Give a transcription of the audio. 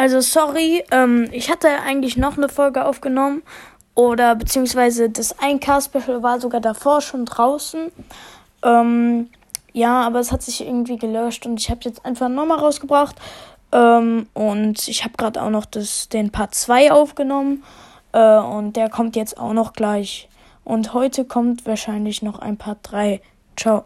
Also sorry, ähm, ich hatte eigentlich noch eine Folge aufgenommen oder beziehungsweise das 1K-Special war sogar davor schon draußen. Ähm, ja, aber es hat sich irgendwie gelöscht und ich habe jetzt einfach nochmal rausgebracht. Ähm, und ich habe gerade auch noch das, den Part 2 aufgenommen. Äh, und der kommt jetzt auch noch gleich. Und heute kommt wahrscheinlich noch ein Part 3. Ciao.